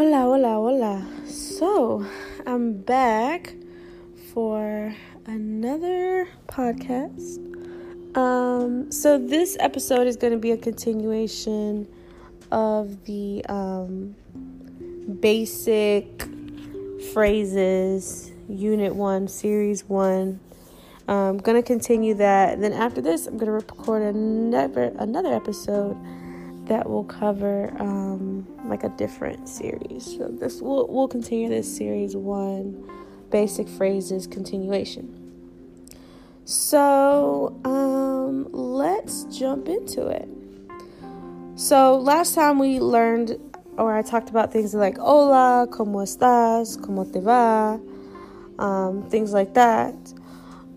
Hola, hola, hola. So, I'm back for another podcast. Um, so this episode is going to be a continuation of the um, basic phrases, Unit 1, Series 1. I'm going to continue that. Then after this, I'm going to record another another episode that will cover um, like a different series. So this we'll we'll continue this series one, basic phrases continuation. So um, let's jump into it. So last time we learned, or I talked about things like "Hola, cómo estás, cómo te va," um, things like that.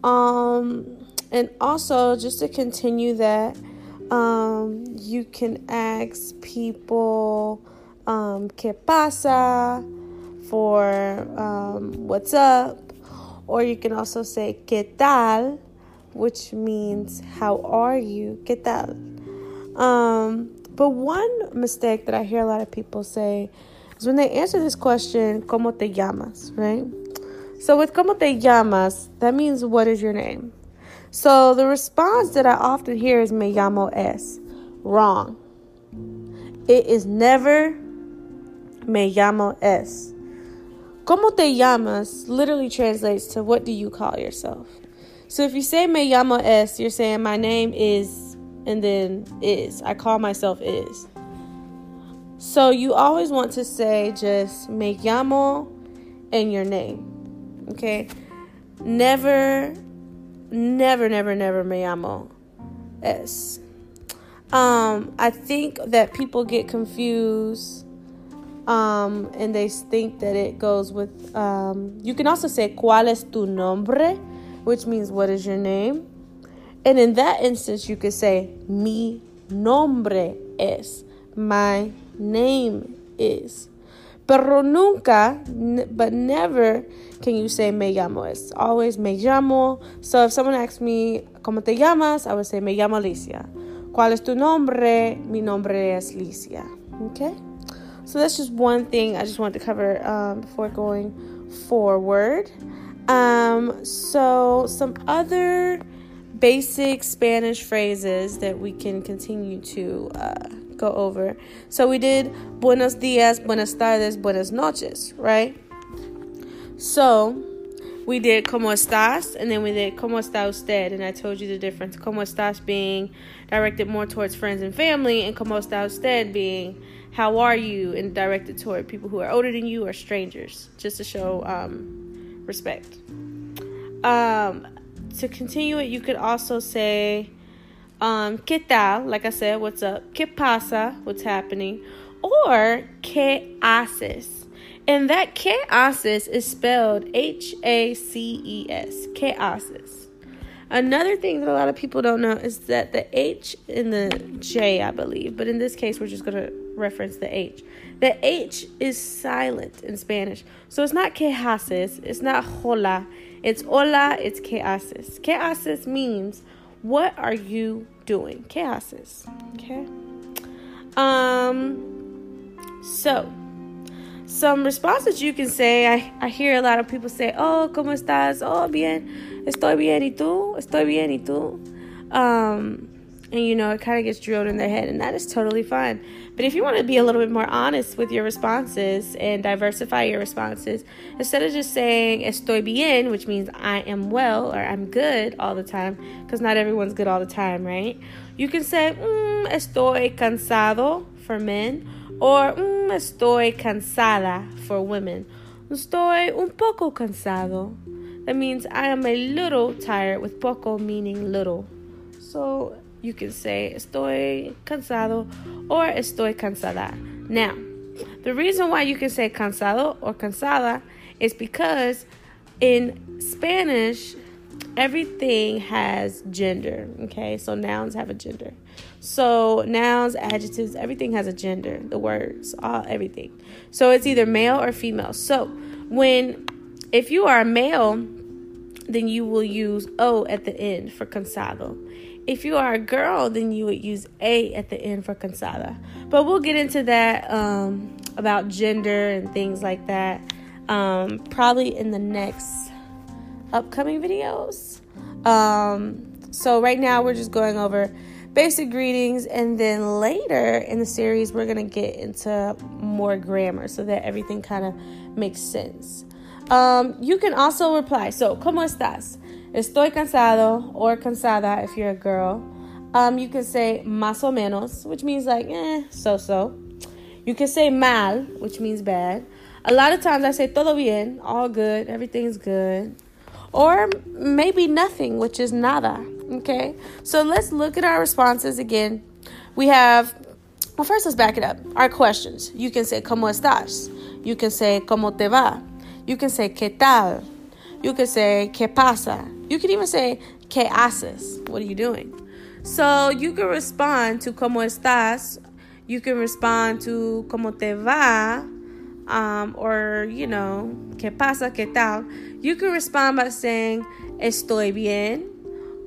Um, and also just to continue that um, you can ask people, um, ¿qué pasa? for um, what's up. Or you can also say, ¿qué tal? Which means, how are you? ¿Qué tal? Um, but one mistake that I hear a lot of people say is when they answer this question, ¿cómo te llamas? Right? So with ¿cómo te llamas, that means, what is your name? So the response that I often hear is me llamo es. Wrong. It is never me llamo es. Como te llamas literally translates to what do you call yourself? So if you say me llamo es, you're saying my name is and then is. I call myself is. So you always want to say just me llamo and your name. Okay? Never never, never, never me amo es. Um, I think that people get confused um, and they think that it goes with. Um, you can also say ¿Cuál es tu nombre? which means what is your name? And in that instance, you could say Mi nombre es. My name is. Pero nunca, but never can you say me llamo. It's always me llamo. So if someone asks me, ¿Cómo te llamas? I would say me llamo Alicia. ¿Cuál es tu nombre? Mi nombre es Alicia. Okay? So that's just one thing I just wanted to cover um, before going forward. Um, so some other basic Spanish phrases that we can continue to uh, go over. So we did buenos dias, buenas tardes, buenas noches, right? So we did como estás and then we did como está usted and I told you the difference. Como estás being directed more towards friends and family and como está usted being how are you and directed toward people who are older than you or strangers just to show um, respect. Um, to continue it, you could also say um, ¿Qué tal? Like I said, what's up? ¿Qué pasa? What's happening? Or ¿Qué haces? And that ¿Qué haces is spelled H A C E S. ¿Qué haces? Another thing that a lot of people don't know is that the H in the J, I believe, but in this case, we're just going to reference the H. The H is silent in Spanish. So it's not ¿Qué haces? It's not hola. It's hola, it's ¿Qué haces? ¿Qué haces means what are you doing? ¿Qué haces? Okay. Um. So, some responses you can say. I I hear a lot of people say, "Oh, cómo estás? Oh, bien. Estoy bien. ¿Y tú? Estoy bien. ¿Y tú?" Um. And you know, it kind of gets drilled in their head, and that is totally fine. But if you want to be a little bit more honest with your responses and diversify your responses, instead of just saying estoy bien, which means I am well or I'm good all the time, because not everyone's good all the time, right? You can say mm, estoy cansado for men or mm, estoy cansada for women. Estoy un poco cansado. That means I am a little tired, with poco meaning little. So you can say estoy cansado or estoy cansada. Now, the reason why you can say cansado or cansada is because in Spanish, everything has gender. Okay, so nouns have a gender. So nouns, adjectives, everything has a gender. The words, all everything. So it's either male or female. So when if you are a male then you will use O at the end for cansado. If you are a girl, then you would use A at the end for cansada. But we'll get into that um, about gender and things like that um, probably in the next upcoming videos. Um, so, right now, we're just going over basic greetings, and then later in the series, we're going to get into more grammar so that everything kind of makes sense. Um, you can also reply. So, ¿Cómo estás? Estoy cansado or cansada if you're a girl. Um, you can say más o menos, which means like, eh, so so. You can say mal, which means bad. A lot of times I say todo bien, all good, everything's good. Or maybe nothing, which is nada. Okay? So let's look at our responses again. We have, well, first let's back it up. Our questions. You can say, ¿Cómo estás? You can say, ¿Cómo te va? You can say, ¿Qué tal? You can say, ¿Qué pasa? You can even say, ¿Qué haces? What are you doing? So you can respond to ¿Cómo estás? You can respond to ¿Cómo te va? Um, or, you know, ¿Qué pasa? ¿Qué tal? You can respond by saying, Estoy bien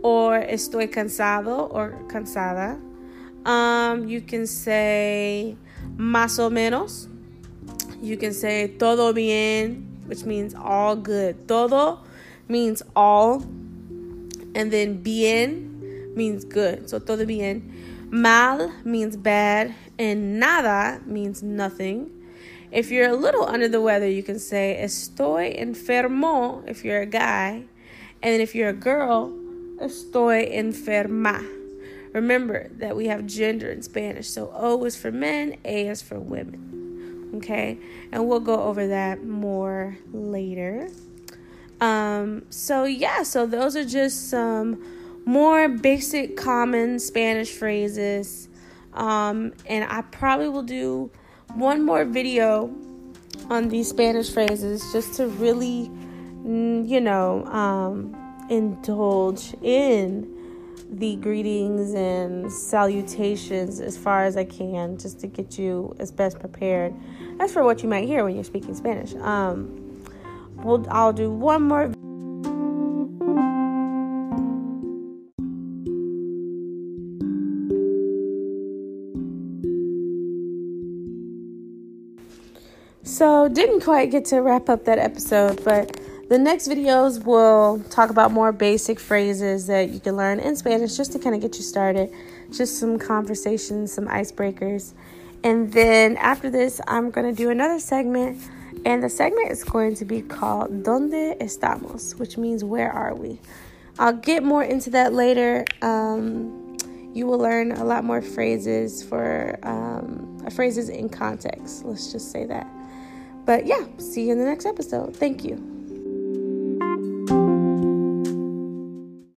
or estoy cansado or cansada. Um, you can say más o menos. You can say todo bien, which means all good. Todo means all, and then bien means good. So todo bien. Mal means bad, and nada means nothing. If you're a little under the weather, you can say estoy enfermo if you're a guy. And if you're a girl, estoy enferma. Remember that we have gender in Spanish. So O is for men, A is for women. Okay? And we'll go over that more later. Um, so, yeah, so those are just some more basic common Spanish phrases. Um, and I probably will do one more video on these Spanish phrases just to really, mm, you know, um, indulge in the greetings and salutations as far as I can, just to get you as best prepared as for what you might hear when you're speaking Spanish. Um, we'll, I'll do one more. So, didn't quite get to wrap up that episode, but the next videos will talk about more basic phrases that you can learn in Spanish just to kind of get you started. Just some conversations, some icebreakers. And then after this, I'm going to do another segment. And the segment is going to be called Donde Estamos, which means where are we? I'll get more into that later. Um, you will learn a lot more phrases for um, phrases in context. Let's just say that. But yeah, see you in the next episode. Thank you.